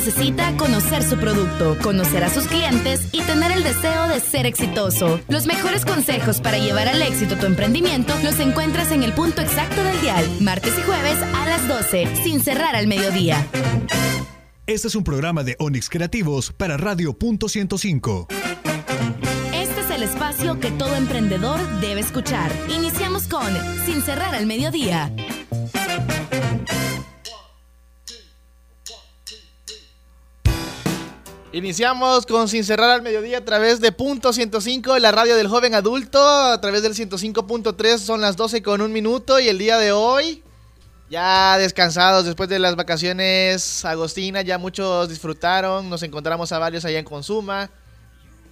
necesita conocer su producto, conocer a sus clientes y tener el deseo de ser exitoso. Los mejores consejos para llevar al éxito tu emprendimiento los encuentras en el punto exacto del dial, martes y jueves a las 12, sin cerrar al mediodía. Este es un programa de Onix Creativos para Radio Punto 105. Este es el espacio que todo emprendedor debe escuchar. Iniciamos con Sin cerrar al mediodía. Iniciamos con Sin cerrar al mediodía a través de Punto 105, la radio del joven adulto, a través del 105.3, son las 12 con un minuto y el día de hoy, ya descansados después de las vacaciones agostinas, ya muchos disfrutaron, nos encontramos a varios allá en Consuma,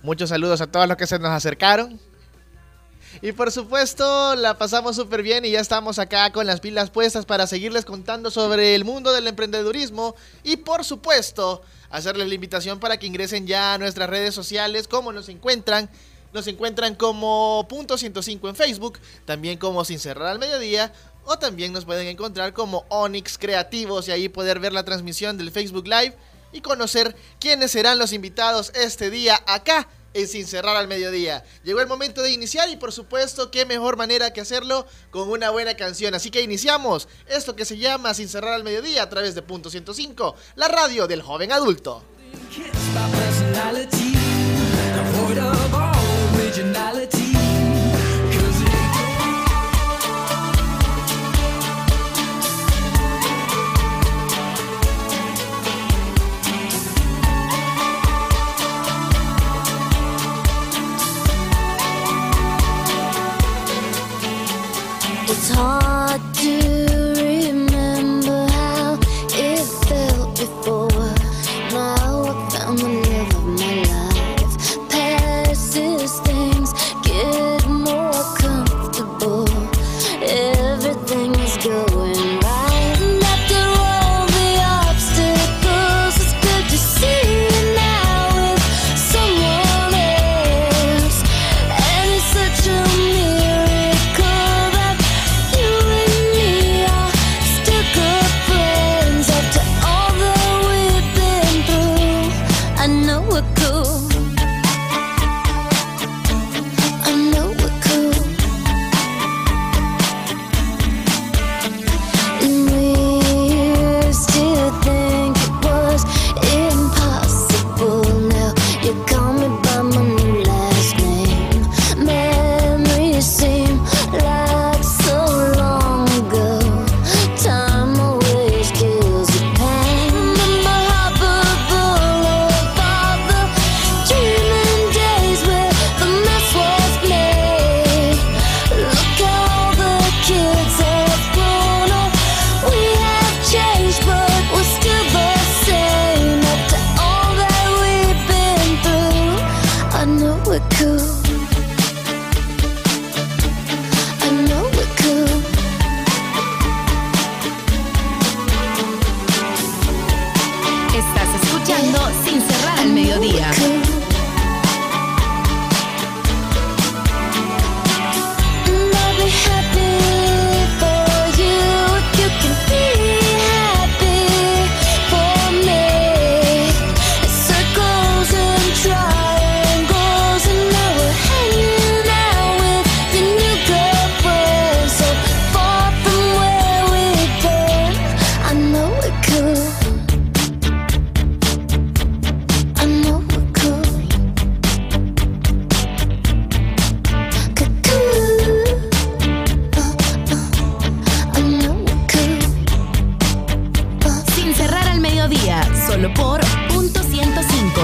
muchos saludos a todos los que se nos acercaron. Y por supuesto, la pasamos súper bien y ya estamos acá con las pilas puestas para seguirles contando sobre el mundo del emprendedurismo y por supuesto, hacerles la invitación para que ingresen ya a nuestras redes sociales, cómo nos encuentran. Nos encuentran como Punto 105 en Facebook, también como Sin Cerrar al Mediodía, o también nos pueden encontrar como Onyx Creativos y ahí poder ver la transmisión del Facebook Live y conocer quiénes serán los invitados este día acá en Sin Cerrar al Mediodía. Llegó el momento de iniciar y por supuesto, qué mejor manera que hacerlo con una buena canción. Así que iniciamos esto que se llama Sin Cerrar al Mediodía a través de Punto 105, la radio del joven adulto. Por Punto 105.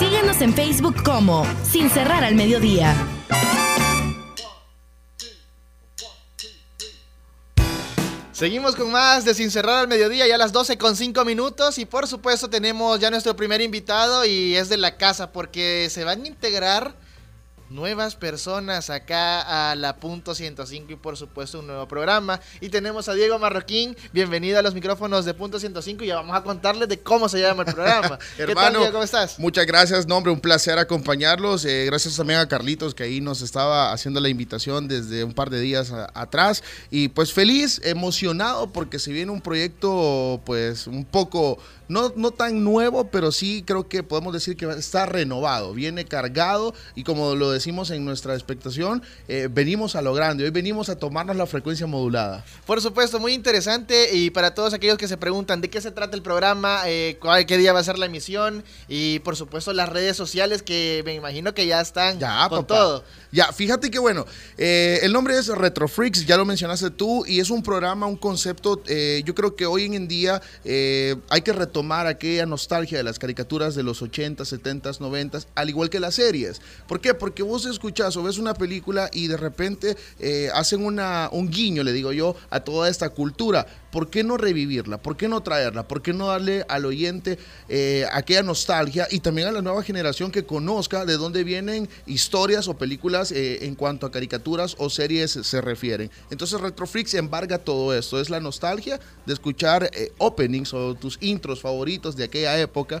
Síguenos en Facebook como Sin cerrar al mediodía. Seguimos con más de Sin Cerrar al Mediodía, ya a las 12 con 5 minutos. Y por supuesto, tenemos ya nuestro primer invitado y es de la casa porque se van a integrar nuevas personas acá a la punto 105 y por supuesto un nuevo programa. Y tenemos a Diego Marroquín, bienvenido a los micrófonos de punto 105 y ya vamos a contarles de cómo se llama el programa. ¿Qué tal, Hermano, Diego? ¿Cómo estás? Muchas gracias, no, hombre, un placer acompañarlos. Eh, gracias también a Carlitos que ahí nos estaba haciendo la invitación desde un par de días a- atrás. Y pues feliz, emocionado porque se viene un proyecto pues un poco, no, no tan nuevo, pero sí creo que podemos decir que está renovado, viene cargado y como lo decimos en nuestra expectación, eh, venimos a lo grande, hoy venimos a tomarnos la frecuencia modulada. Por supuesto, muy interesante y para todos aquellos que se preguntan de qué se trata el programa, eh, cuál- qué día va a ser la emisión y por supuesto las redes sociales que me imagino que ya están Ya, con papá. todo. Ya, fíjate que bueno, eh, el nombre es Retro Freaks, ya lo mencionaste tú, y es un programa, un concepto, yo creo que hoy en día hay que retomar aquella nostalgia de las caricaturas de los 80, 70, 90, al igual que las series. ¿Por qué? Porque vos escuchás o ves una película y de repente eh, hacen una, un guiño, le digo yo, a toda esta cultura. ¿Por qué no revivirla? ¿Por qué no traerla? ¿Por qué no darle al oyente eh, aquella nostalgia y también a la nueva generación que conozca de dónde vienen historias o películas eh, en cuanto a caricaturas o series se refieren? Entonces Retroflix embarga todo esto. Es la nostalgia de escuchar eh, openings o tus intros favoritos de aquella época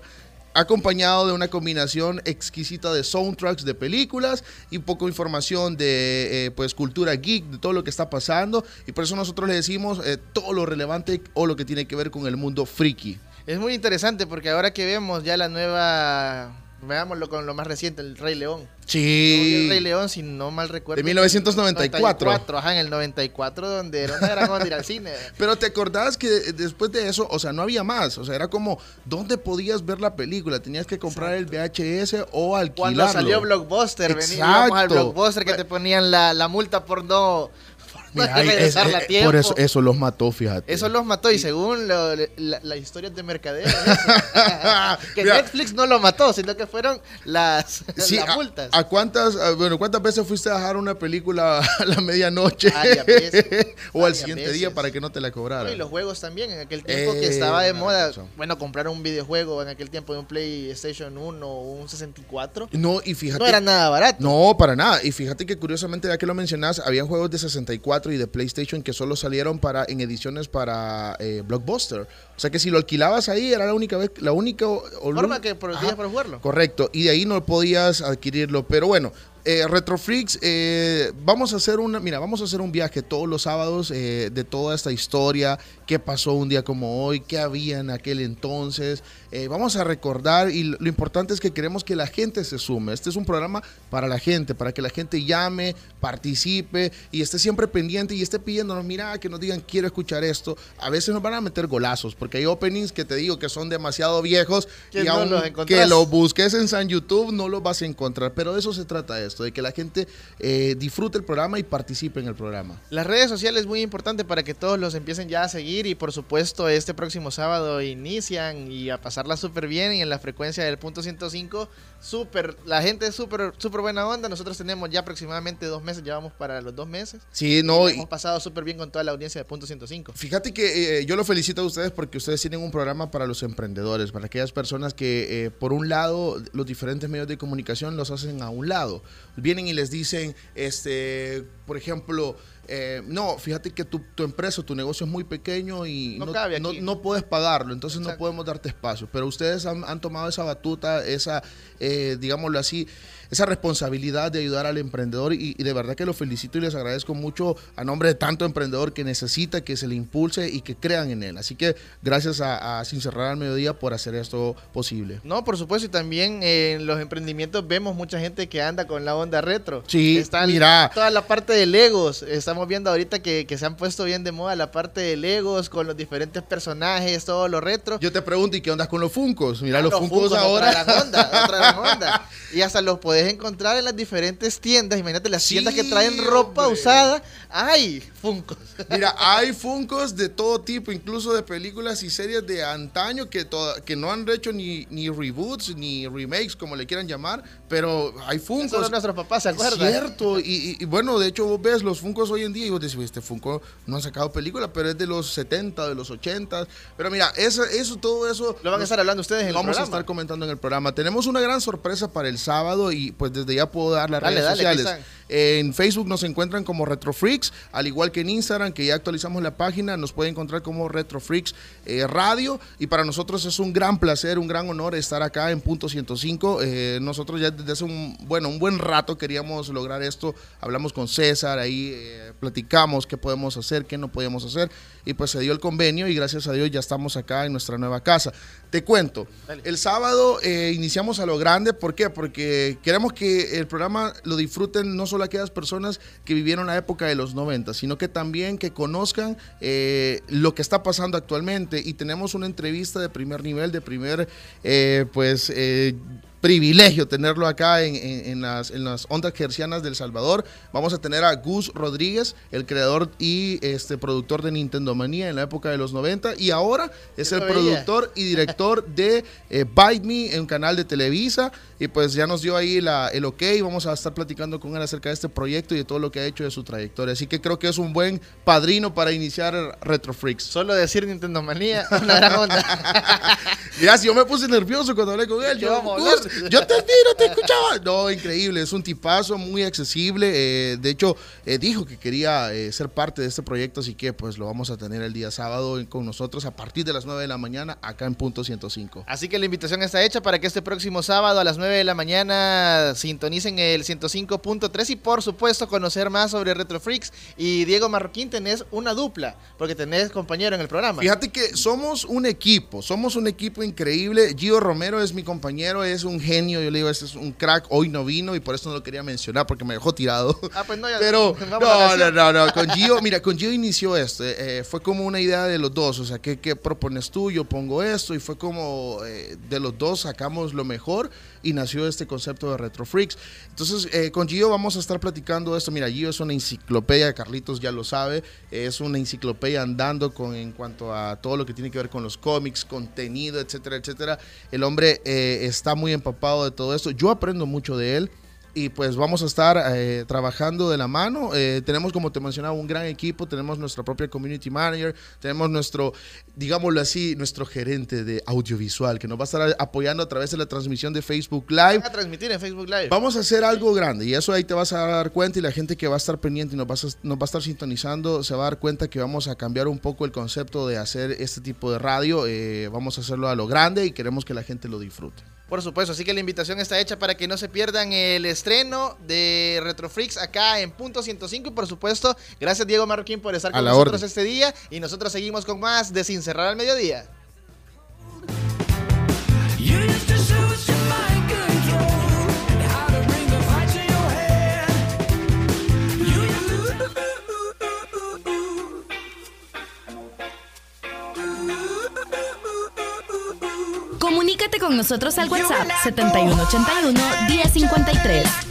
acompañado de una combinación exquisita de soundtracks de películas y poco información de eh, pues cultura geek, de todo lo que está pasando y por eso nosotros le decimos eh, todo lo relevante o lo que tiene que ver con el mundo friki. Es muy interesante porque ahora que vemos ya la nueva, veámoslo con lo más reciente, el Rey León. El Sí. Rey León, si no mal recuerdo. De 1994. 94, ajá, en el 94, donde era una gran onda ir al cine. Pero te acordás que después de eso, o sea, no había más. O sea, era como, ¿dónde podías ver la película? Tenías que comprar el VHS o alquilarlo. Cuando salió Blockbuster, vení, Exacto. íbamos al Blockbuster que te ponían la, la multa por no, Mira, es- regresarla es- a tiempo. por eso, eso los mató, fíjate. Eso los mató y según lo- la, la historia de mercadeo, que Mira. Netflix no lo mató, sino que fueron las, Sí, las a- multas. A, cuántas, bueno, cuántas veces fuiste a dejar una película a la medianoche? Veces, o al varias siguiente veces. día para que no te la No, cobraran. y los juegos también, en aquel tiempo que Eh, estaba de moda, razón. bueno, comprar un videojuego en aquel tiempo de un PlayStation 1 o un 64, No, y fíjate. no era nada barato. No, para nada. Y fíjate que curiosamente, ya que lo mencionas, había juegos de 64 y de PlayStation que solo salieron para en ediciones para eh, Blockbuster. O sea que si lo alquilabas ahí era la única vez, la única Forma que por Ajá. días para jugarlo. Correcto, y de ahí no podías adquirirlo. Pero bueno, eh, Retrofreaks, eh, vamos a hacer una, mira, vamos a hacer un viaje todos los sábados eh, de toda esta historia, qué pasó un día como hoy, qué había en aquel entonces. Eh, vamos a recordar y lo lo importante es que queremos que la gente se sume. Este es un programa para la gente, para que la gente llame, participe y esté siempre pendiente y esté pidiéndonos, mira, que nos digan, quiero escuchar esto. A veces nos van a meter golazos, porque hay openings que te digo que son demasiado viejos Que y no los que lo busques en San YouTube, no lo vas a encontrar. Pero de eso se trata de que la gente eh, disfrute el programa y participe en el programa. Las redes sociales muy importante para que todos los empiecen ya a seguir y por supuesto este próximo sábado inician y a pasarla súper bien y en la frecuencia del punto 105 súper, la gente es súper súper buena onda, nosotros tenemos ya aproximadamente dos meses, ya vamos para los dos meses. Sí, no, y Hemos pasado súper bien con toda la audiencia de punto 105. fíjate que eh, yo lo felicito a ustedes porque ustedes tienen un programa para los emprendedores, para aquellas personas que, eh, por un lado, los diferentes medios de comunicación los hacen a un lado. Vienen y les dicen, este, por ejemplo, eh, no, fíjate que tu, tu empresa, tu negocio es muy pequeño y No no, cabe no- aquí. no puedes pagarlo, entonces no podemos darte espacio. Pero ustedes han, han tomado esa batuta, esa, eh, digámoslo así, esa responsabilidad de ayudar al emprendedor y, y de verdad que lo felicito y les agradezco mucho a nombre de tanto emprendedor que necesita que se le impulse y que crean en él. Así que gracias a, a Sin Cerrar al Mediodía por hacer esto posible. No, por supuesto, y también en los emprendimientos vemos mucha gente que anda con la onda retro. Sí, Están mira. Toda la parte de Legos. Estamos viendo ahorita que, que se han puesto bien de moda la parte de Legos con los diferentes personajes, todo lo retro. Yo te pregunto, ¿y qué onda con los Funcos? Mira, Ah, los, Funcos, Funkos, ahora... Otra gran onda, otra gran onda. Y hasta los podés encontrar en las diferentes tiendas. Imagínate las Sí, tiendas que traen ropa hombre. usada. Ay, Funkos. Mira, hay Funkos de todo tipo, incluso de películas y series de antaño que, toda- que no han hecho ni, ni reboots ni remakes, como le quieran llamar, pero hay Funkos. Solo nuestros papás se Es acuerdan. cierto, y, y- y bueno, de hecho vos ves los Funkos hoy en día y vos decís, este Funko no han sacado película, pero es de los 70, de los 80. Pero mira, eso, eso todo eso... Lo van a estar hablando ustedes en el Vamos a programa. estar comentando en el programa. Tenemos una gran sorpresa para el sábado y pues desde ya puedo dar las Dale, redes dale, sociales. En Facebook nos encuentran como Retrofreaks, al igual que en Instagram, que ya actualizamos la página, nos pueden encontrar como Retrofreaks eh, Radio. Y para nosotros es un gran placer, un gran honor estar acá en Punto 105. Eh, nosotros ya desde hace un, bueno, un buen rato queríamos lograr esto. Hablamos con César, ahí eh, platicamos qué podemos hacer, qué no podíamos hacer. Y pues se dio el convenio y gracias a Dios ya estamos acá en nuestra nueva casa. Te cuento, el sábado eh, iniciamos a lo grande, ¿por qué? Porque queremos que el programa lo disfruten no solo aquellas personas que vivieron la época de los 90, sino que también que conozcan eh, lo que está pasando actualmente. Y tenemos una entrevista de primer nivel, de primer, eh, pues... privilegio tenerlo acá en, en- en las, en las ondas gercianas del Salvador. Vamos a tener a Gus Rodríguez, el creador y este productor de Nintendo Manía en la época de los 90 y ahora es el productor y director de eh, Bite Me, un canal de Televisa y pues ya nos dio ahí la, el ok, vamos a estar platicando con él acerca de este proyecto y de todo lo que ha hecho de su trayectoria. Así que creo que es un buen padrino para iniciar Retro Freaks. Solo decir Nintendo Manía, una gran onda. Mira, si yo me puse nervioso cuando hablé con él. ¿Qué Yo, vamos a hablar? "Gus, yo te miro, te escuchaba. No, increíble. Es un tipazo muy accesible. eh, de hecho, eh, dijo que quería eh, ser parte de este proyecto, así que pues lo vamos a tener el día sábado con nosotros a partir de las 9 de la mañana acá en Punto 105. Así que la invitación está hecha para que este próximo sábado a las 9 de la mañana sintonicen el 105.3 y por supuesto conocer más sobre Retro Freaks. Y Diego Marroquín tenés una dupla, porque tenés compañero en el programa. Fíjate que somos un equipo, somos un equipo increíble. Gio Romero es mi compañero, es un genio. Yo le digo, este es un crack. Hoy no vino y por eso no lo quería mencionar porque me dejó tirado. Ah, pues no, ya- Pero no, no, no, no. Con Gio, mira, con Gio inició esto. eh, fue como una idea de los dos. O sea, ¿qué, qué propones tú? Yo pongo esto. Y fue como eh, de los dos sacamos lo mejor y nació este concepto de Retro Freaks. Entonces, eh, con Gio vamos a estar platicando esto. Mira, Gio es una enciclopedia, Carlitos ya lo sabe. Es una enciclopedia andando con, en cuanto a todo lo que tiene que ver con los cómics, contenido, etcétera, etcétera. El hombre eh, está muy empapado de todo esto. Yo aprendo mucho de él y pues vamos a estar eh, trabajando de la mano. Eh, tenemos, como te mencionaba, un gran equipo, tenemos nuestra propia community manager, tenemos nuestro, digámoslo así, nuestro gerente de audiovisual que nos va a estar apoyando a través de la transmisión de Facebook Live. Van a transmitir en Facebook Live. Vamos a hacer algo grande y eso ahí te vas a dar cuenta y la gente que va a estar pendiente y nos va a, nos va a estar sintonizando se va a dar cuenta que vamos a cambiar un poco el concepto de hacer este tipo de radio. Eh, vamos a hacerlo a lo grande y queremos que la gente lo disfrute. Por supuesto, así que la invitación está hecha para que no se pierdan el estreno de Retro Freaks acá en Punto 105 y por supuesto, gracias Diego Marroquín por estar con nosotros orden. este día y nosotros seguimos con más de Sin Cerrar al Mediodía. Con nosotros al WhatsApp 7181 1053.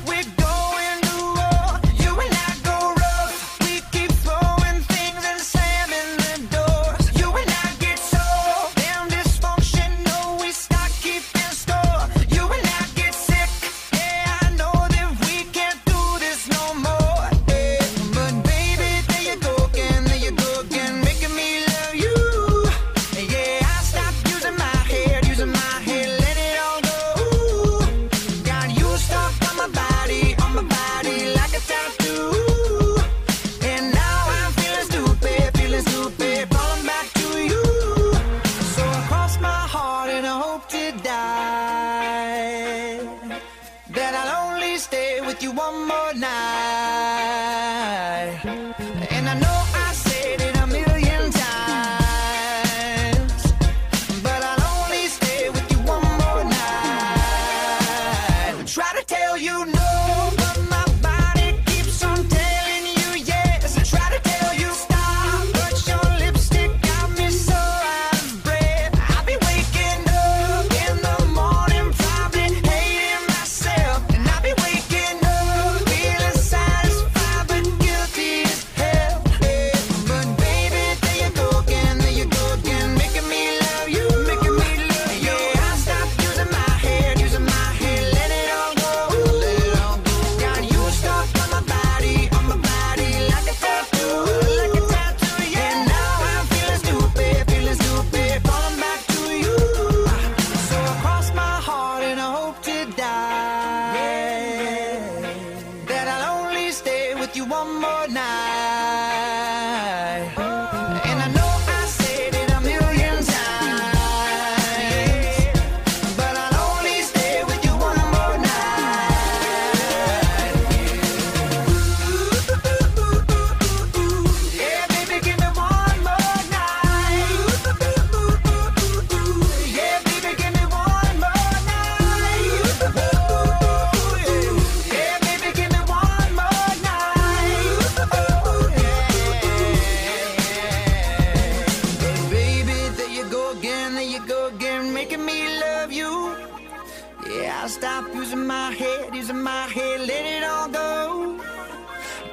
my head is in my head, let it all go.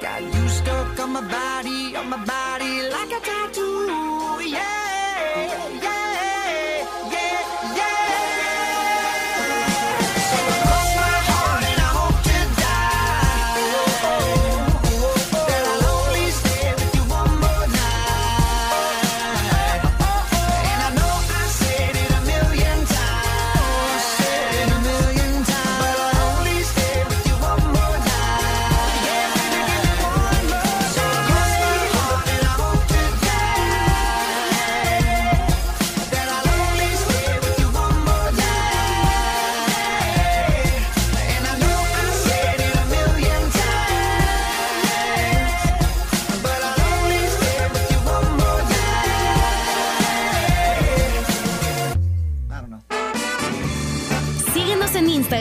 Got you stuck on my body, on my body like a tattoo, yeah.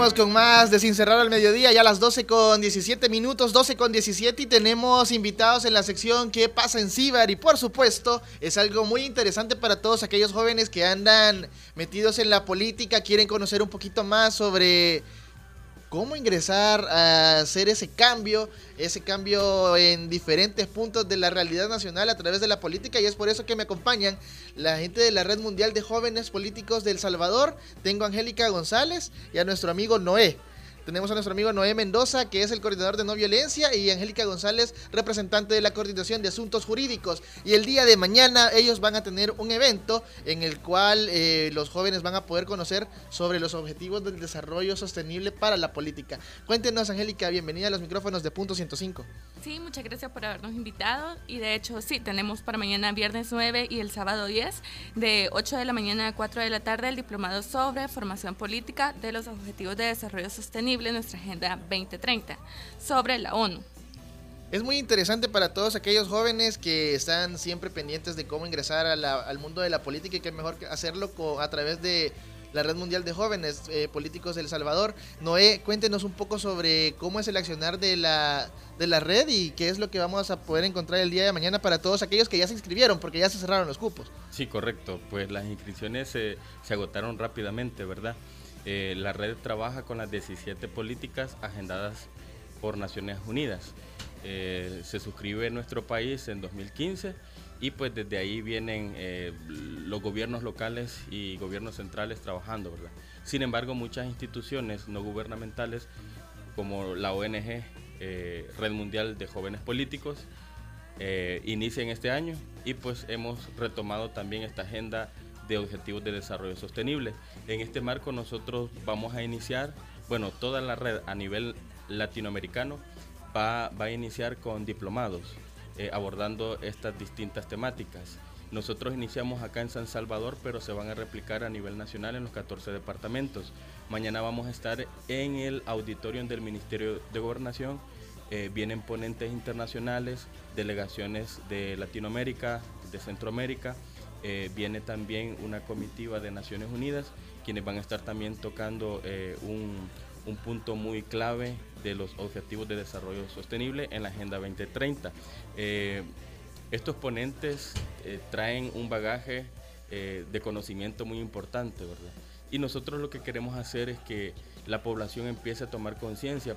Con más de Sin Cerrar al Mediodía, ya a las 12 con 17 minutos, 12 con 17 y tenemos invitados en la sección ¿Qué pasa en Cibar? Y por supuesto es algo muy interesante para todos aquellos jóvenes que andan metidos en la política, quieren conocer un poquito más sobre cómo ingresar a hacer ese cambio, ese cambio en diferentes puntos de la realidad nacional a través de la política y es por eso que me acompañan la gente de la Red Mundial de Jóvenes Políticos de Salvador. Tengo a Angélica González y a nuestro amigo Noé. Tenemos a nuestro amigo Noé Mendoza, que es el coordinador de no violencia, y Angélica González, representante de la coordinación de asuntos jurídicos. Y el día de mañana ellos van a tener un evento en el cual eh, los jóvenes van a poder conocer sobre los objetivos del desarrollo sostenible para la política. Cuéntenos, Angélica, bienvenida a los micrófonos de Punto 105. Sí, muchas gracias por habernos invitado. Y de hecho, sí, tenemos para mañana viernes 9 y el sábado 10, de 8 de la mañana a 4 de la tarde, el diplomado sobre formación política de los Objetivos de Desarrollo Sostenible en nuestra Agenda 2030, sobre la ONU. Es muy interesante para todos aquellos jóvenes que están siempre pendientes de cómo ingresar a la- al mundo de la política y que mejor que hacerlo a través de la Red Mundial de Jóvenes eh, Políticos de El Salvador. Noé, cuéntenos un poco sobre cómo es el accionar de la, de la red y qué es lo que vamos a poder encontrar el día de mañana para todos aquellos que ya se inscribieron, porque ya se cerraron los cupos. Sí, correcto. Pues las inscripciones se, se agotaron rápidamente, ¿verdad? Eh, la red trabaja con las 17 políticas agendadas por Naciones Unidas. Eh, se suscribe en nuestro país en 2015 y pues desde ahí vienen eh, los gobiernos locales y gobiernos centrales trabajando, ¿verdad? Sin embargo, muchas instituciones no gubernamentales como la ONG Red Mundial de Jóvenes Políticos inician este año y pues hemos retomado también esta agenda de objetivos de desarrollo sostenible. En este marco nosotros vamos a iniciar, bueno, toda la red a nivel latinoamericano va, va a iniciar con diplomados eh, abordando estas distintas temáticas. Nosotros iniciamos acá en San Salvador, pero se van a replicar a nivel nacional en los 14 departamentos. Mañana vamos a estar en el auditorio del Ministerio de Gobernación. Eh, vienen ponentes internacionales, delegaciones de Latinoamérica, de Centroamérica. Eh, viene también una comitiva de Naciones Unidas, quienes van a estar también tocando eh, un, un punto muy clave de los objetivos de desarrollo sostenible en la Agenda 2030. Eh, estos ponentes traen un bagaje de conocimiento muy importante, ¿verdad? Y nosotros lo que queremos hacer es que la población empiece a tomar conciencia,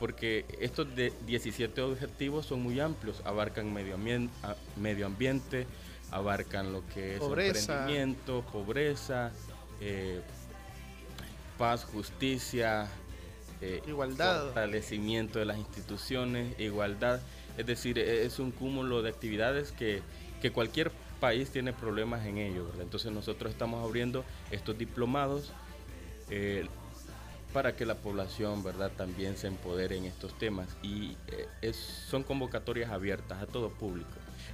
porque estos de 17 objetivos son muy amplios, abarcan medio ambiente, medio ambiente abarcan lo que es Pobreza. emprendimiento, pobreza, eh, paz, justicia, eh, Igualdad. fortalecimiento de las instituciones, igualdad. Es decir, e- es un cúmulo de actividades que, que cualquier país tiene problemas en ello. ¿verdad? Entonces nosotros estamos abriendo estos diplomados eh, para que la población verdad también se empodere en estos temas. Y es- son convocatorias abiertas a todo público.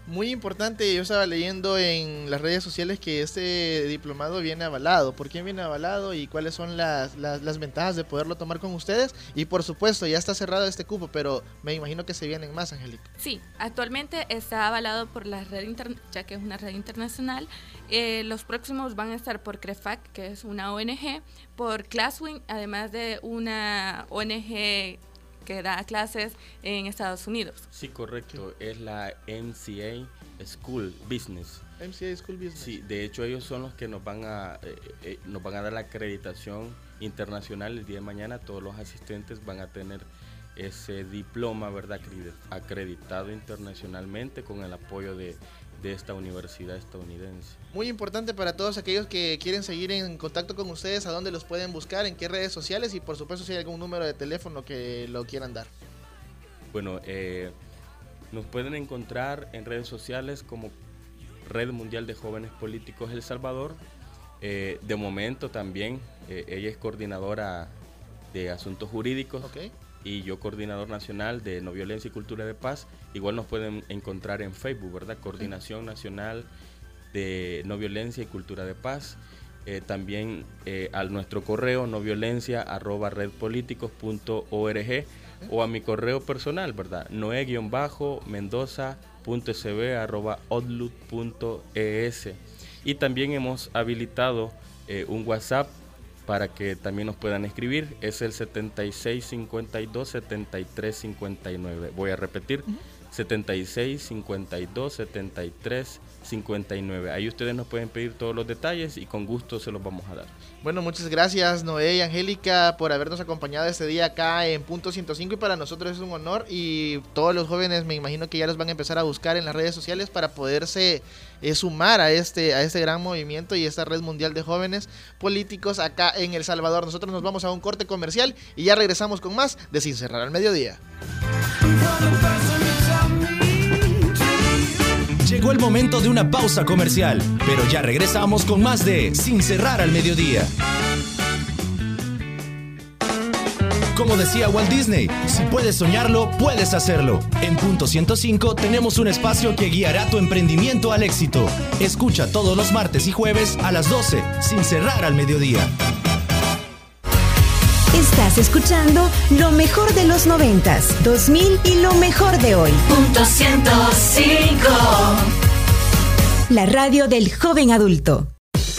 Muy importante, yo estaba leyendo en las redes sociales que este diplomado viene avalado. ¿Por quién viene avalado y cuáles son las, las, ventajas de poderlo tomar con ustedes? Y por supuesto, ya está cerrado este cupo, pero me imagino que se vienen más, Angélica. Sí, actualmente está avalado por la red, inter- ya que es una red internacional. Eh, los próximos van a estar por CREFAC, que es una ONG, por Classwing, además de una ONG que da clases en Estados Unidos. Sí, correcto. Es la MCA School Business. MCA School Business. Sí, de hecho ellos son los que nos van a eh, eh, nos van a dar la acreditación internacional el día de mañana. Todos los asistentes van a tener ese diploma, ¿verdad? Acredi- Acreditado internacionalmente con el apoyo de, de esta universidad estadounidense. Muy importante para todos aquellos que quieren seguir en contacto con ustedes, a dónde los pueden buscar, en qué redes sociales y por supuesto si hay algún número de teléfono que lo quieran dar. Bueno, eh, nos pueden encontrar en redes sociales como Red Mundial de Jóvenes Políticos El Salvador. Eh, de momento también, eh, ella es coordinadora de asuntos jurídicos ¿Ok? Y yo coordinador nacional de no violencia y cultura de paz. Igual nos pueden encontrar en Facebook, ¿verdad? Coordinación Nacional de No Violencia y Cultura de Paz. Eh, también eh, a nuestro correo no violencia arroba redpoliticos.org o a mi correo personal, ¿verdad? noe-mendoza.sb arroba outlook.es. Y también hemos habilitado eh, un WhatsApp para que también nos puedan escribir. Es el 7652-7359. Voy a repetir. 7652-7359. Ahí ustedes nos pueden pedir todos los detalles y con gusto se los vamos a dar. Bueno, muchas gracias Noé y Angélica por habernos acompañado este día acá en Punto 105 y para nosotros es un honor y todos los jóvenes me imagino que ya los van a empezar a buscar en las redes sociales para poderse eh, sumar a este, a este gran movimiento y esta red mundial de jóvenes políticos acá en El Salvador. Nosotros nos vamos a un corte comercial y ya regresamos con más de Sin Cerrar al Mediodía. Llegó el momento de una pausa comercial, pero ya regresamos con más de Sin cerrar al mediodía. Como decía Walt Disney, si puedes soñarlo, puedes hacerlo. En Punto 105 tenemos un espacio que guiará tu emprendimiento al éxito. Escucha todos los martes y jueves a las 12, sin cerrar al mediodía. Estás escuchando lo mejor de los noventas, 2000 y lo mejor de hoy. Punto 105. La radio del joven adulto.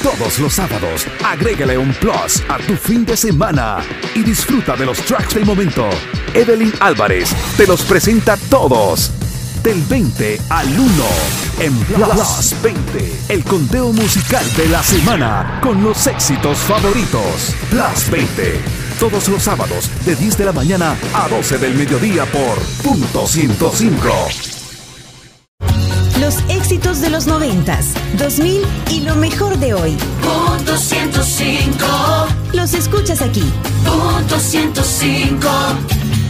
Todos los sábados, agrégale un plus a tu fin de semana y disfruta de los tracks del momento. Evelyn Álvarez te los presenta todos. Del 20 al 1 en Plus 20, el conteo musical de la semana con los éxitos favoritos. Plus 20, todos los sábados de 10 de la mañana a 12 del mediodía por Punto 105. Los éxitos de los noventas, 2000 y lo mejor de hoy. Punto 105. Los escuchas aquí. Punto 105.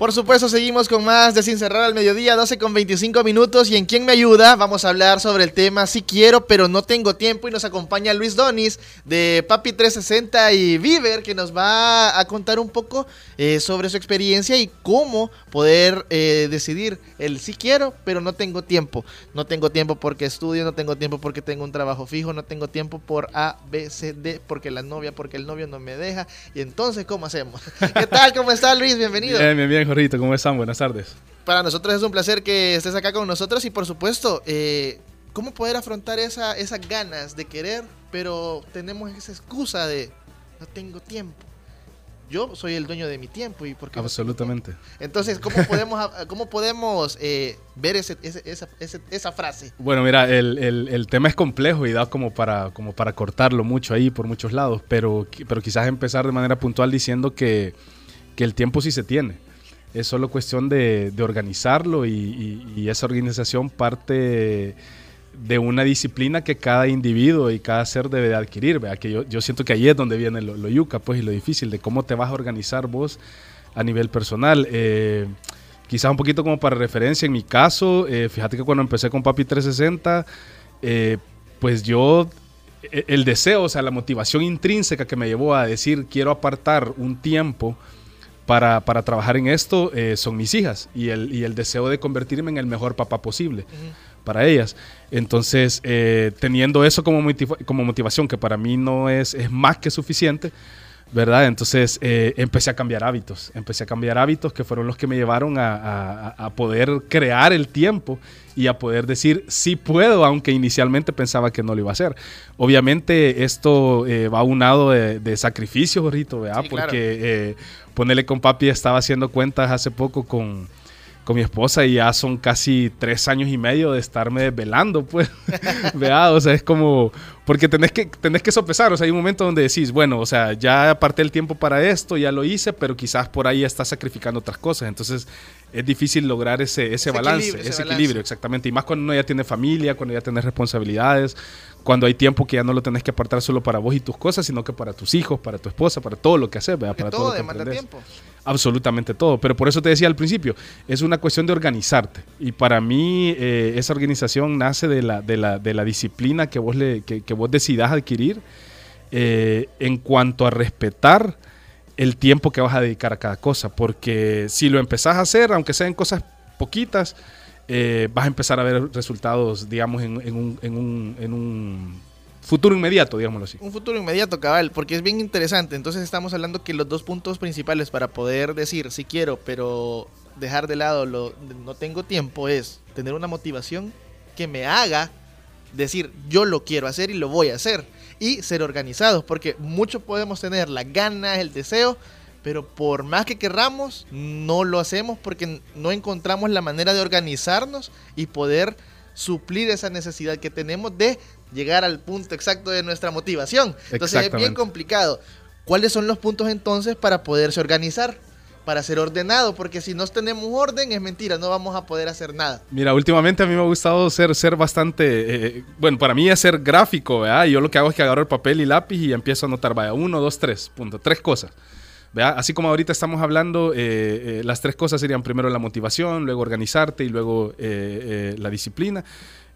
Por supuesto, seguimos con más de Sin Cerrar al Mediodía, 12 con 25 minutos. Y en quién me ayuda, vamos a hablar sobre el tema Si quiero, pero no tengo tiempo. Y nos acompaña Luis Donis de Papi 360 y Viver, que nos va a contar un poco eh, sobre su experiencia y cómo poder eh, decidir el si quiero, pero no tengo tiempo. No tengo tiempo porque estudio, no tengo tiempo porque tengo un trabajo fijo, no tengo tiempo por A, B, C, D, porque la novia, porque el novio no me deja. Y entonces, ¿cómo hacemos? ¿Qué tal? ¿Cómo está Luis? Bienvenido. Bien, bien, bien, Jorrito, ¿cómo están? Buenas tardes. Para nosotros es un placer que estés acá con nosotros y por supuesto, eh, ¿cómo poder afrontar esa, esas ganas de querer, pero tenemos esa excusa de no tengo tiempo? Yo soy el dueño de mi tiempo y porque Absolutamente. entonces cómo podemos cómo podemos eh, ver ese, ese- esa, ese- esa frase Bueno, mira, el, el- el tema es complejo y da como para, como para cortarlo mucho ahí por muchos lados, pero, pero quizás empezar de manera puntual diciendo que, que el tiempo sí se tiene. Es solo cuestión de, de organizarlo y, esa organización parte de una disciplina que cada individuo y cada ser debe de adquirir. Que yo, yo siento que ahí es donde viene lo, lo yuca pues, y lo difícil de cómo te vas a organizar vos a nivel personal. Eh, quizás un poquito como para referencia, en mi caso, eh, fíjate que cuando empecé con Papi 360, eh, pues yo, e- el deseo, o sea, la motivación intrínseca que me llevó a decir quiero apartar un tiempo para, para trabajar en esto eh, son mis hijas y el, y el deseo de convertirme en el mejor papá posible para ellas. Entonces, eh, teniendo eso como, motiva- como motivación, que para mí no es, es más que suficiente, ¿verdad? Entonces eh, empecé a cambiar hábitos, empecé a cambiar hábitos que fueron los que me llevaron a, a- a poder crear el tiempo y a poder decir sí puedo, aunque inicialmente pensaba que no lo iba a hacer. Obviamente esto eh, va unado de, de sacrificios, Jorrito, ¿verdad? Sí. Porque eh, ponerle con papi estaba haciendo cuentas hace poco con, con mi esposa y ya son casi tres años y medio de estarme desvelando, pues, ¿verdad? O sea, es como, porque tenés que, tenés que sopesar, o sea, hay un momento donde decís, bueno, o sea, ya aparté el tiempo para esto, ya lo hice, pero quizás por ahí estás sacrificando otras cosas, entonces es difícil lograr ese, ese, Ese balance, equilibrio, ese, ese balance. equilibrio, exactamente, y más cuando uno ya tiene familia, cuando ya tienes responsabilidades, cuando hay tiempo que ya no lo tenés que apartar solo para vos y tus cosas, sino que para tus hijos, para tu esposa, para todo lo que haces, ¿verdad? Para todo, todo lo que demanda tiempo. Absolutamente todo. Pero por eso te decía al principio, es una cuestión de organizarte. Y para mí eh, esa organización nace de la, de la, de la disciplina que vos, le, que, que vos decidas adquirir eh, en cuanto a respetar el tiempo que vas a dedicar a cada cosa. Porque si lo empezás a hacer, aunque sean cosas poquitas, eh, vas a empezar a ver resultados, digamos, en, un, en, un, en un futuro inmediato, digámoslo así. Un futuro inmediato, cabal, porque es bien interesante. Entonces estamos hablando que los dos puntos principales para poder decir si quiero, pero dejar de lado lo no tengo tiempo es tener una motivación que me haga decir yo lo quiero hacer y lo voy a hacer y ser organizados, porque muchos podemos tener las ganas, el deseo, pero por más que querramos, no lo hacemos porque no encontramos la manera de organizarnos y poder suplir esa necesidad que tenemos de llegar al punto exacto de nuestra motivación. Entonces es bien complicado. ¿Cuáles son los puntos entonces para poderse organizar? Para ser ordenado, porque si no tenemos orden es mentira, no vamos a poder hacer nada. Mira, últimamente a mí me ha gustado ser, ser bastante, eh, bueno, para mí es ser gráfico, ¿verdad? Y yo lo que hago es que agarro el papel y lápiz y empiezo a anotar, vaya, uno, dos, tres, punto, tres cosas. Así como ahorita estamos hablando, eh, eh, las tres cosas serían primero la motivación, luego organizarte y luego eh, la disciplina.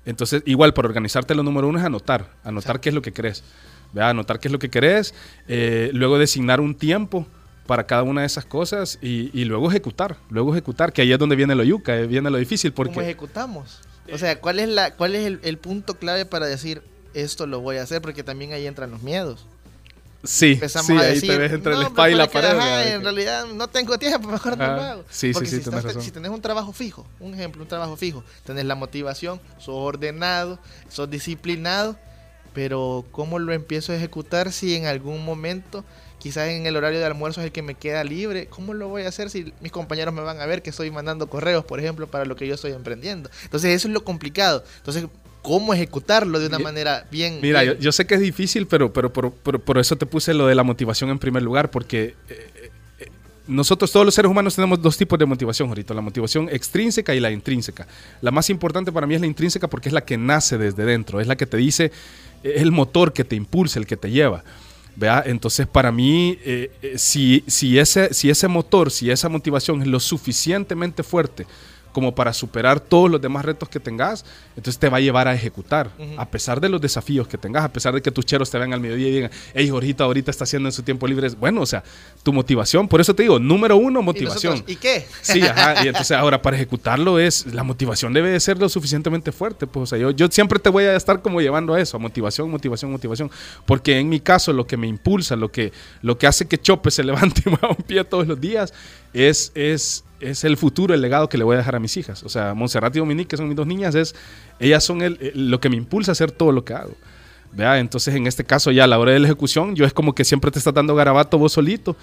Entonces, igual para organizarte lo número uno es anotar, anotar qué es lo que querés, ¿verdad? Anotar qué es lo que querés, luego designar un tiempo para cada una de esas cosas y, y luego ejecutar, luego ejecutar, que ahí es donde viene lo yuca, viene lo difícil porque... ¿Cómo ejecutamos? O sea, ¿cuál es, la, cuál es el, el punto clave para decir esto lo voy a hacer? Porque también ahí entran los miedos. Sí, Empezamos sí, a ahí decir, te ves entre "No, la hombre, espada y la pared. que, ajá, ¿verdad? en realidad no tengo tiempo, mejor no Ajá. lo hago. Sí, sí, Porque sí, si, tenés estás- razón. si tenés un trabajo fijo, un ejemplo, un trabajo fijo, tenés la motivación, sos ordenado, sos disciplinado, pero ¿cómo lo empiezo a ejecutar si en algún momento, quizás en el horario de almuerzo es el que me queda libre? ¿Cómo lo voy a hacer si mis compañeros me van a ver que estoy mandando correos, por ejemplo, para lo que yo estoy emprendiendo? Entonces eso es lo complicado. Entonces, ¿cómo ejecutarlo de una manera bien... Mira, yo, bien? yo sé que es difícil, pero, pero, pero, pero por eso te puse lo de la motivación en primer lugar, porque eh, eh, nosotros todos los seres humanos tenemos dos tipos de motivación ahorita, la motivación extrínseca y la intrínseca. La más importante para mí es la intrínseca porque es la que nace desde dentro, es la que te dice, eh, es el motor que te impulsa, el que te lleva. ¿Vea? Entonces, para mí, eh, eh, si, si, ese, si ese motor, si esa motivación es lo suficientemente fuerte como para superar todos los demás retos que tengas, entonces te va a llevar a ejecutar, a pesar de los desafíos que tengas, a pesar de que tus cheros te vean al mediodía y digan, hey, Jorgito, ahorita está haciendo en su tiempo libre. Bueno, o sea, tu motivación, por eso te digo, número uno, ¿Y motivación. ¿Y qué? Sí, ajá. Y entonces ahora para ejecutarlo es, la motivación debe de ser lo suficientemente fuerte. Pues, o sea, yo, yo siempre te voy a estar como llevando a eso, a motivación, motivación, motivación. Porque en mi caso lo que me impulsa, lo que, lo que hace que Chope se levante y mueva un pie todos los días, es, es, es el futuro, el legado que le voy a dejar a mis hijas. O sea, Montserrat y Dominique, que son mis dos niñas, es, ellas son el, el- lo que me impulsa a hacer todo lo que hago. ¿Vea? Entonces, en este caso, ya a la hora de la ejecución, yo es como que siempre te estás dando garabato vos solito.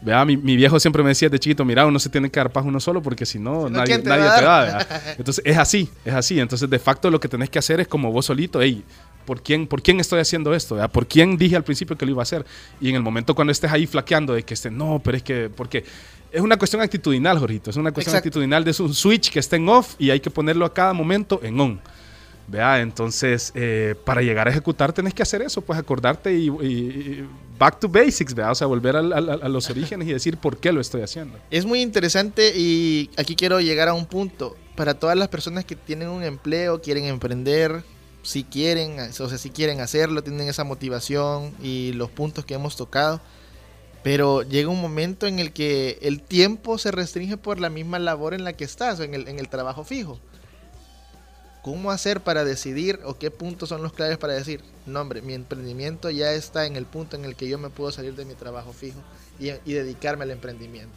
¿Vea? Mi, mi viejo siempre me decía de chiquito, mira, uno se tiene que dar paz uno solo porque si no, nadie, ¿quién te nadie va te da. Entonces, es así, es así. Entonces, de facto, lo que tenés que hacer es como vos solito, hey, ¿por quién, ¿por quién estoy haciendo esto? vea? ¿Por quién dije al principio que lo iba a hacer? Y en el momento cuando estés ahí flaqueando de que esté, no, pero es que, porque es una cuestión actitudinal, Jorgito, es una cuestión Exacto. actitudinal de es un switch que está en off y hay que ponerlo a cada momento en on. Vea, entonces eh, para llegar a ejecutar tenés que hacer eso, pues acordarte y, y- y back to basics, vea, o sea, volver al- al- a los orígenes y decir por qué lo estoy haciendo. Es muy interesante y aquí quiero llegar a un punto. Para todas las personas que tienen un empleo, quieren emprender, si quieren, o sea, si quieren hacerlo, tienen esa motivación y los puntos que hemos tocado. Pero llega un momento en el que el tiempo se restringe por la misma labor en la que estás, en el, en el trabajo fijo. ¿Cómo hacer para decidir o qué puntos son los claves para decir, no hombre, mi emprendimiento ya está en el punto en el que yo me puedo salir de mi trabajo fijo y, y dedicarme al emprendimiento?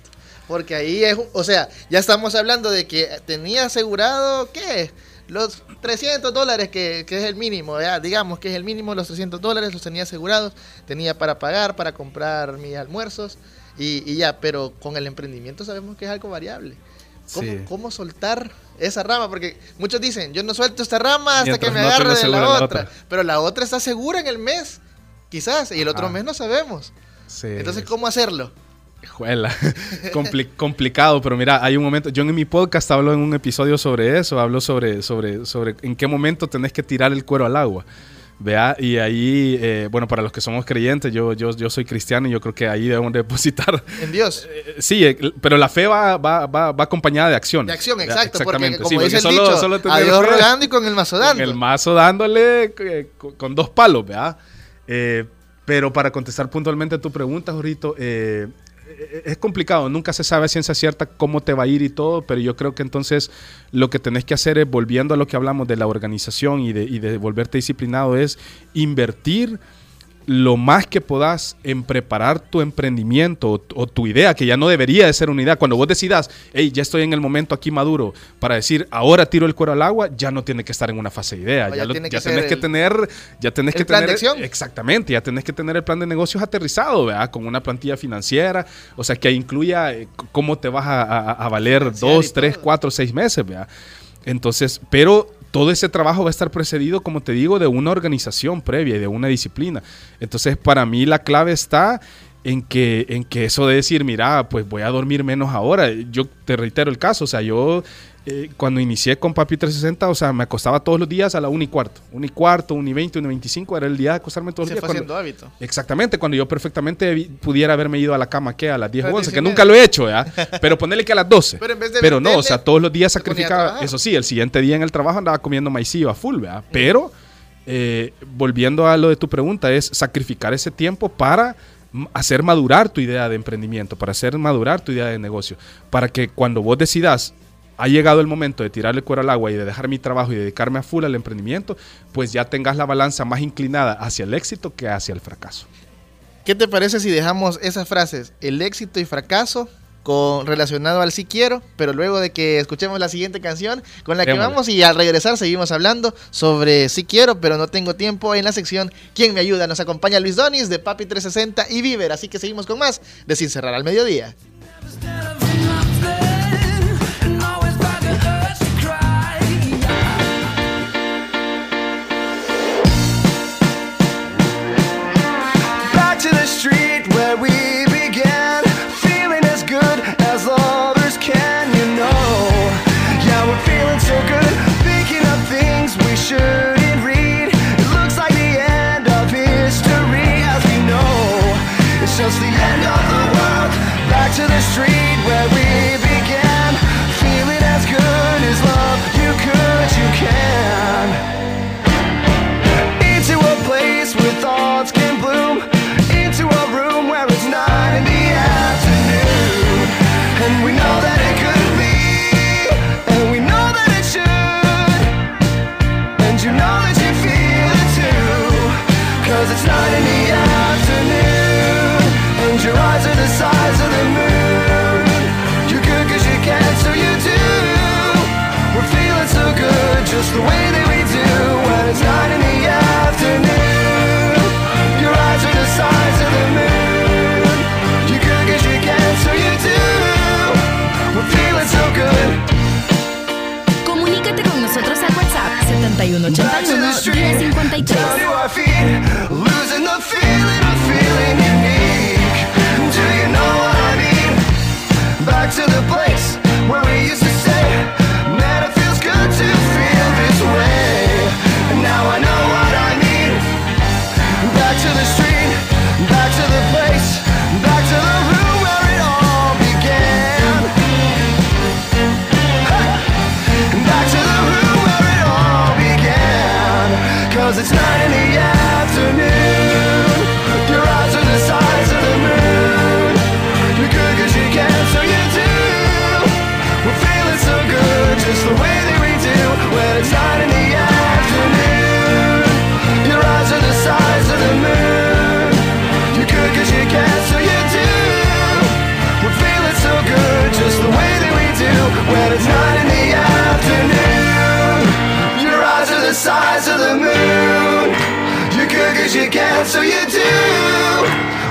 Porque ahí es, o sea, ya estamos hablando de que tenía asegurado, ¿qué? Los 300 dólares que, que es el mínimo, ya, digamos que es el mínimo, los 300 dólares los tenía asegurados, tenía para pagar, para comprar mis almuerzos y, y ya, pero con el emprendimiento sabemos que es algo variable. ¿Cómo, Sí. cómo soltar esa rama? Porque muchos dicen, yo no suelto esta rama hasta Mientras que me no agarre de la otra. otra. Pero la otra está segura en el mes, quizás, y el otro mes no sabemos. Sí. Entonces, ¿cómo hacerlo? Juela. Compli- complicado, pero mira, hay un momento. Yo en mi podcast hablo en un episodio sobre eso. Hablo sobre, sobre, sobre en qué momento tenés que tirar el cuero al agua. Vea, y ahí, eh, bueno, para los que somos creyentes, yo, yo, yo soy cristiano y yo creo que ahí debemos depositar. En Dios. Eh, Sí, eh, pero la fe va, va, va, va acompañada de acción. De acción, exacto, porque Exactamente, como sí, dice el porque solo- dicho, solo a Dios rogando y con el mazo dando. con el mazo dándole con, con dos palos, ¿verdad? Pero para contestar puntualmente a tu pregunta, Jorito, es complicado, nunca se sabe a ciencia cierta cómo te va a ir y todo, pero yo creo que entonces lo que tenés que hacer es, volviendo a lo que hablamos de la organización y de, y de volverte disciplinado, es invertir lo más que podás en preparar tu emprendimiento o, o tu idea, que ya no debería de ser una idea. Cuando vos decidas, hey, ya estoy en el momento aquí maduro para decir, ahora tiro el cuero al agua, ya no tiene que estar en una fase de idea. No, ya ya lo- ya que ser tenés que el- tener, ya tenés el que plan de tener, acción. exactamente, ya tenés que tener el plan de negocios aterrizado, ¿verdad? Con una plantilla financiera, o sea, que incluya eh, cómo te vas a, a- a valer dos, tres, cuatro, seis meses, ¿verdad? Entonces, pero todo ese trabajo va a estar precedido, como te digo, de una organización previa y de una disciplina. Entonces, para mí la clave está en que, en que eso de decir, mira, pues voy a dormir menos ahora. Yo te reitero el caso, o sea, yo eh, cuando inicié con Papi 360, o sea, me acostaba todos los días a la 1 y cuarto. 1 y cuarto, 1 y 20, 1 y 25, era el día de acostarme todos Se los días. fue cuando- haciendo hábito. Exactamente, cuando yo perfectamente pudiera haberme ido a la cama, ¿qué? A las 10 A o las 11, 10 y que nunca lo he hecho, ¿ya? Pero ponerle que a las 12. Pero en vez de Pero no, o sea, todos los días se sacrificaba. Eso sí, el siguiente día en el trabajo andaba comiendo maicillo a full, ¿verdad? Pero, eh, volviendo a lo de tu pregunta, es sacrificar ese tiempo para hacer madurar tu idea de emprendimiento, para hacer madurar tu idea de negocio, para que cuando vos decidas ha llegado el momento de tirarle cuero al agua y de dejar mi trabajo y dedicarme a full al emprendimiento, pues ya tengas la balanza más inclinada hacia el éxito que hacia el fracaso. ¿Qué te parece si dejamos esas frases, el éxito y fracaso, con, relacionado al sí quiero, pero luego de que escuchemos la siguiente canción con la que vamos y al regresar seguimos hablando sobre sí quiero, pero no tengo tiempo en la sección ¿Quién me ayuda? Nos acompaña Luis Donis de Papi 360 y Viver, así que seguimos con más de Sin Cerrar al Mediodía.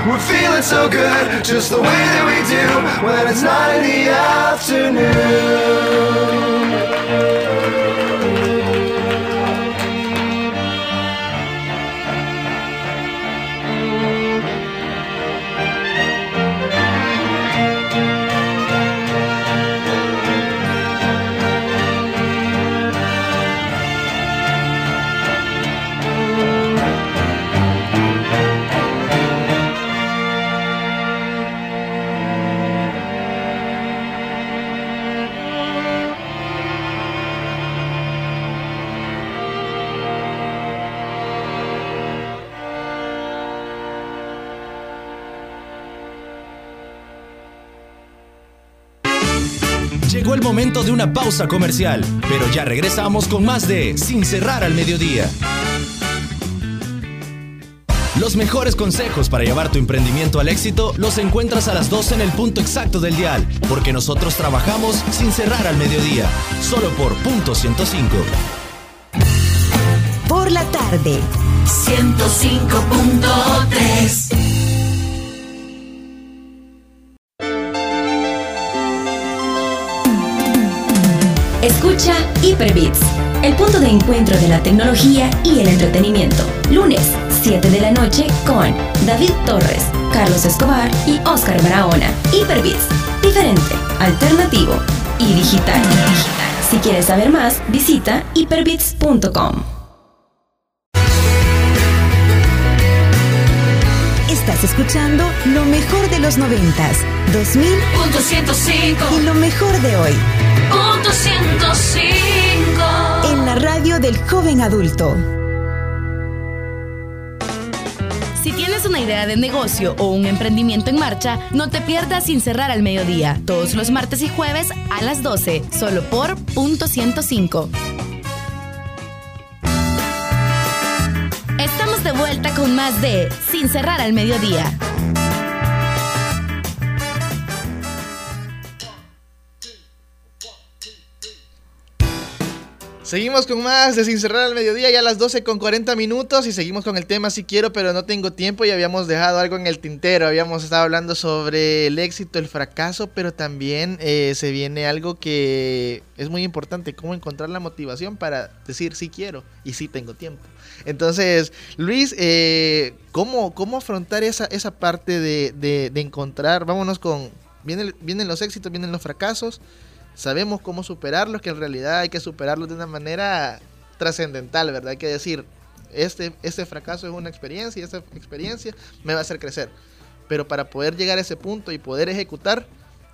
We're feeling so good, just the way that we do when it's not in the afternoon. Llegó el momento de una pausa comercial, pero ya regresamos con más de Sin cerrar al mediodía. Los mejores consejos para llevar tu emprendimiento al éxito los encuentras a las 12 en el punto exacto del dial, porque nosotros trabajamos sin cerrar al mediodía, solo por punto 105. Por la tarde. 105.3 Escucha Hyperbits, el punto de encuentro de la tecnología y el entretenimiento. Lunes, 7 de la noche con David Torres, Carlos Escobar y Oscar Barahona. Hyperbits, diferente, alternativo y digital. Si quieres saber más, visita hyperbits.com. Estás escuchando lo mejor de los noventas, 2000 Punto 105 y lo mejor de hoy. Punto 105 En la radio del joven adulto. Si tienes una idea de negocio o un emprendimiento en marcha, no te pierdas sin cerrar al mediodía, todos los martes y jueves a las 12, solo por punto 105. Estamos de vuelta con más de Sin cerrar al mediodía. Seguimos con más de Sin Cerrar al Mediodía, ya a las 12 con 40 minutos y seguimos con el tema Si quiero pero no tengo tiempo y habíamos dejado algo en el tintero, habíamos estado hablando sobre el éxito, el fracaso, pero también eh, se viene algo que es muy importante, cómo encontrar la motivación para decir sí quiero y sí tengo tiempo. Entonces, Luis, eh, ¿cómo, ¿cómo afrontar esa, esa parte de, de- de encontrar, vámonos con, vienen, vienen los éxitos, vienen los fracasos, sabemos cómo superarlos, que en realidad hay que superarlos de una manera trascendental, ¿verdad? Hay que decir, este, este fracaso es una experiencia y esa experiencia me va a hacer crecer. Pero para poder llegar a ese punto y poder ejecutar,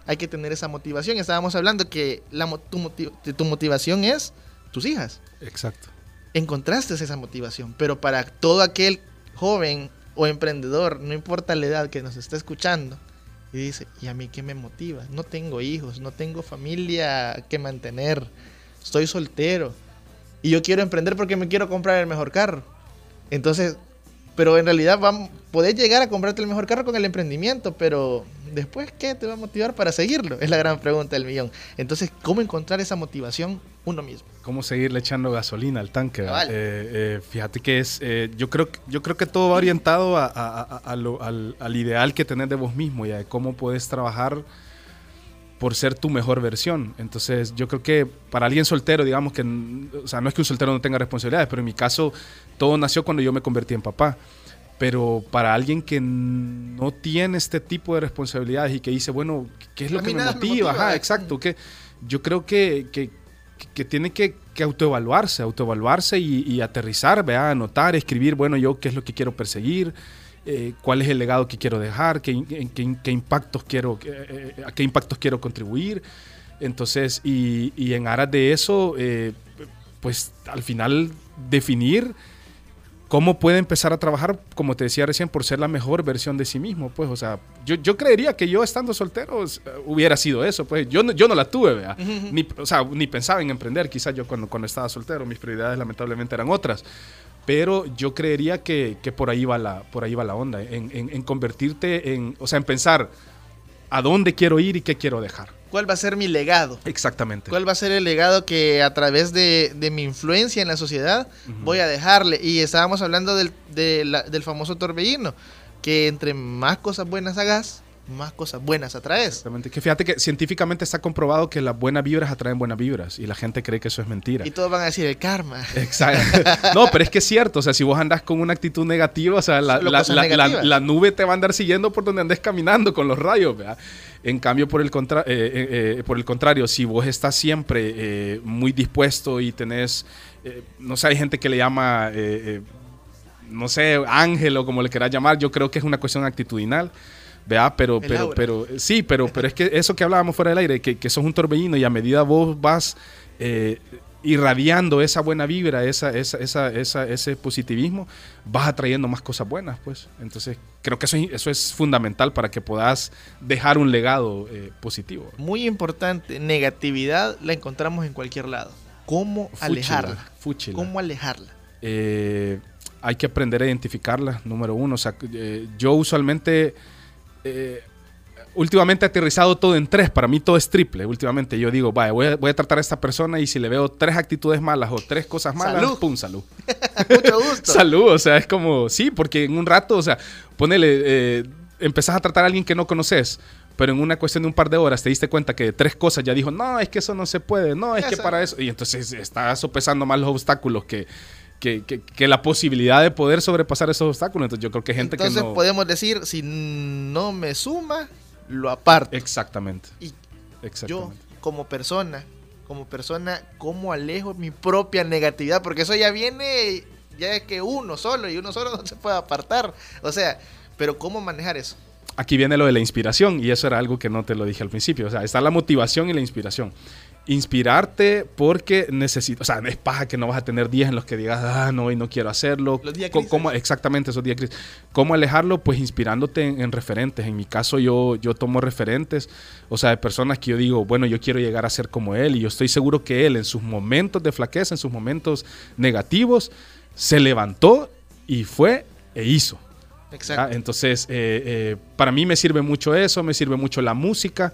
hay que tener esa motivación. Estábamos hablando que la, tu, motiv- tu motivación es tus hijas. Exacto. Encontraste esa motivación, pero para todo aquel joven o emprendedor, no importa la edad que nos esté escuchando, y dice, ¿y a mí qué me motiva? No tengo hijos, no tengo familia que mantener, estoy soltero y yo quiero emprender porque me quiero comprar el mejor carro. Entonces, pero en realidad vamos, podés llegar a comprarte el mejor carro con el emprendimiento, pero después, ¿qué te va a motivar para seguirlo? Es la gran pregunta del millón. Entonces, ¿cómo encontrar esa motivación uno mismo? cómo seguirle echando gasolina al tanque. ¿verdad? Cabal. Eh, eh, fíjate que es, eh, yo creo, yo creo que todo va orientado a, a- a- a lo- al, al ideal que tenés de vos mismo y a cómo puedes trabajar por ser tu mejor versión. Entonces, yo creo que para alguien soltero, digamos que, o sea, no es que un soltero no tenga responsabilidades, pero en mi caso, todo nació cuando yo me convertí en papá. Pero para alguien que no tiene este tipo de responsabilidades y que dice, bueno, ¿qué es lo que me nada me motiva? motiva. Ajá, exacto. Que yo creo que, que, que tiene que, que autoevaluarse, autoevaluarse y, y aterrizar, ¿vea? anotar, escribir, bueno, yo qué es lo que quiero perseguir, eh, cuál es el legado que quiero dejar, qué, in- en qué, qué impactos quiero, eh, eh, a qué impactos quiero contribuir. Entonces, y, y en aras de eso, eh, pues al final definir cómo puede empezar a trabajar, como te decía recién, por ser la mejor versión de sí mismo. Pues, o sea, yo, yo creería que yo estando soltero hubiera sido eso. Pues yo no, yo no la tuve, ¿vea? ni, o sea, ni pensaba en emprender. Quizás yo cuando, cuando estaba soltero, mis prioridades lamentablemente eran otras. Pero yo creería que, que por, ahí va la, por ahí va la onda, en, en- en convertirte en, o sea, en pensar a dónde quiero ir y qué quiero dejar. cuál va a ser mi legado. Exactamente. ¿Cuál va a ser el legado que a través de, de mi influencia en la sociedad voy a dejarle? Y estábamos hablando del, de la- del famoso torbellino, que entre más cosas buenas hagas, más cosas buenas atraes. Exactamente. Que fíjate que científicamente está comprobado que las buenas vibras atraen buenas vibras y la gente cree que eso es mentira. Y todos van a decir el karma. Exacto. No, pero es que es cierto. O sea, si vos andás con una actitud negativa, o sea, la, la- la- la- nube te va a andar siguiendo por donde andes caminando con los rayos, ¿verdad? En cambio, por el, contra- eh, eh, eh, por el contrario, si vos estás siempre eh, muy dispuesto y tenés, eh, no sé, hay gente que le llama, eh, no sé, ángel o como le quieras llamar, yo creo que es una cuestión actitudinal. ¿Verdad? Pero, El pero, aura. pero, sí, pero, pero es que eso que hablábamos fuera del aire, que, que sos un torbellino y a medida vos vas eh, irradiando esa buena vibra, esa, esa, esa, esa- ese positivismo, vas atrayendo más cosas buenas, pues. Entonces, creo que eso, es- eso es fundamental para que puedas dejar un legado eh, positivo. Muy importante, negatividad la encontramos en cualquier lado. ¿Cómo Fúchila, alejarla? fúchila. ¿Cómo alejarla? Eh, hay que aprender a identificarla, número uno. O sea, yo usualmente, eh, últimamente he aterrizado todo en tres. Para mí todo es triple. Últimamente yo digo, vaya, voy a, voy a tratar a esta persona y si le veo tres actitudes malas o tres cosas malas, Salud. pum, salud. Mucho gusto. Salud, o sea, es como, sí, porque en un rato, o sea, ponele, eh, empezás a tratar a alguien que no conoces, pero en una cuestión de un par de horas te diste cuenta que de tres cosas ya dijo, no, es que eso no se puede, no, es que para eso, y entonces estás sopesando más los obstáculos que, que, que- que la posibilidad de poder sobrepasar esos obstáculos. Entonces yo creo que gente Entonces que no... podemos decir, si no me suma, lo aparto. Exactamente. Y Yo, Exactamente. como persona, como persona, ¿cómo alejo mi propia negatividad? Porque eso ya viene, ya es que uno solo y uno solo no se puede apartar. O sea, pero ¿cómo manejar eso? aquí viene lo de la inspiración y eso era algo que no te lo dije al principio. O sea, está la motivación y la inspiración. Inspirarte porque necesitas, o sea, es paja que no vas a tener días en los que digas, ah, no, y no quiero hacerlo. Los días. ¿Cómo, exactamente esos días grises. ¿Cómo alejarlo? Pues inspirándote en, en referentes. En mi caso, yo, yo tomo referentes, o sea, de personas que yo digo, bueno, yo quiero llegar a ser como él y yo estoy seguro que él en sus momentos de flaqueza, en sus momentos negativos, se levantó y fue e hizo. Exacto. Ah, Entonces, eh, eh, para mí me sirve mucho eso, me sirve mucho la música,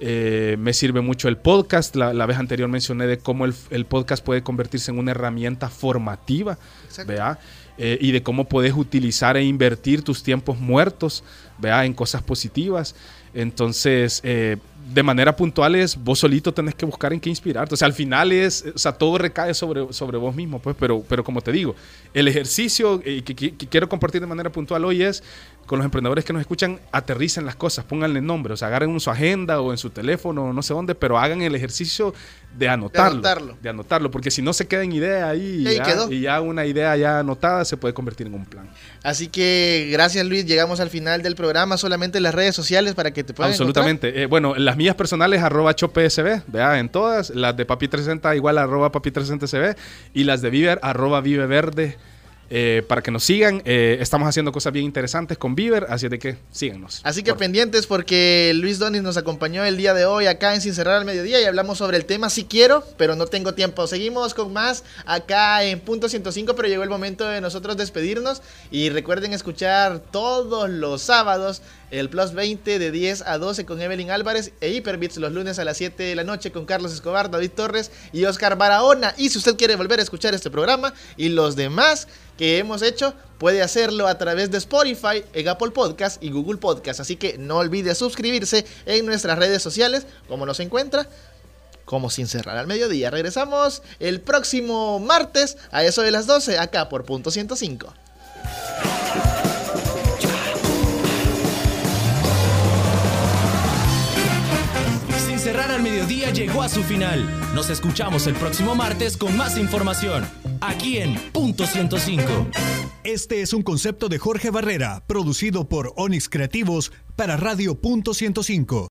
eh, me sirve mucho el podcast. La, la vez anterior mencioné de cómo el, el podcast puede convertirse en una herramienta formativa. ¿vea? Eh, y de cómo puedes utilizar e invertir tus tiempos muertos, ¿vea? En cosas positivas. Entonces, eh, de manera puntual es vos solito tenés que buscar en qué inspirarte. O sea, al final es, o sea, todo recae sobre, sobre vos mismo, pues, pero, pero como te digo, el ejercicio eh, que quiero compartir de manera puntual hoy es con los emprendedores que nos escuchan, aterricen las cosas, pónganle nombre, o sea, agarren en su agenda o en su teléfono, no sé dónde, pero hagan el ejercicio de anotarlo. anotarlo. De anotarlo, porque si no se queda en idea ahí Y ya- quedó. y ya una idea ya anotada se puede convertir en un plan. Así que gracias Luis, llegamos al final del programa, solamente las redes sociales para que te puedan Absolutamente. Eh, bueno, las mías personales, arroba chopsb, vea, en todas. Las de Papi 360, igual arroba Papi 360cb. Y las de Viver, arroba Vive Verde. Eh, para que nos sigan, Eh, estamos haciendo cosas bien interesantes con Viver, así de que síganos. Así que pendientes porque Luis Donis nos acompañó el día de hoy acá en Sin Cerrar al Mediodía y hablamos sobre el tema Si quiero, pero no tengo tiempo. Seguimos con más acá en Punto 105, pero llegó el momento de nosotros despedirnos y recuerden escuchar todos los sábados el Plus 20 de 10 a 12 con Evelyn Álvarez e Hyperbits los lunes a las 7 de la noche con Carlos Escobar, David Torres y Oscar Barahona. Y si usted quiere volver a escuchar este programa y los demás hemos hecho, puede hacerlo a través de Spotify, en Apple Podcast y Google Podcast. Así que no olvide suscribirse en nuestras redes sociales, como nos encuentra, como sin cerrar al mediodía. Regresamos el próximo martes a eso de las 12, acá por punto 105. Sin cerrar al mediodía llegó a su final. Nos escuchamos el próximo martes con más información. Aquí en Punto 105. Este es un concepto de Jorge Barrera, producido por Onix Creativos para Radio Punto 105.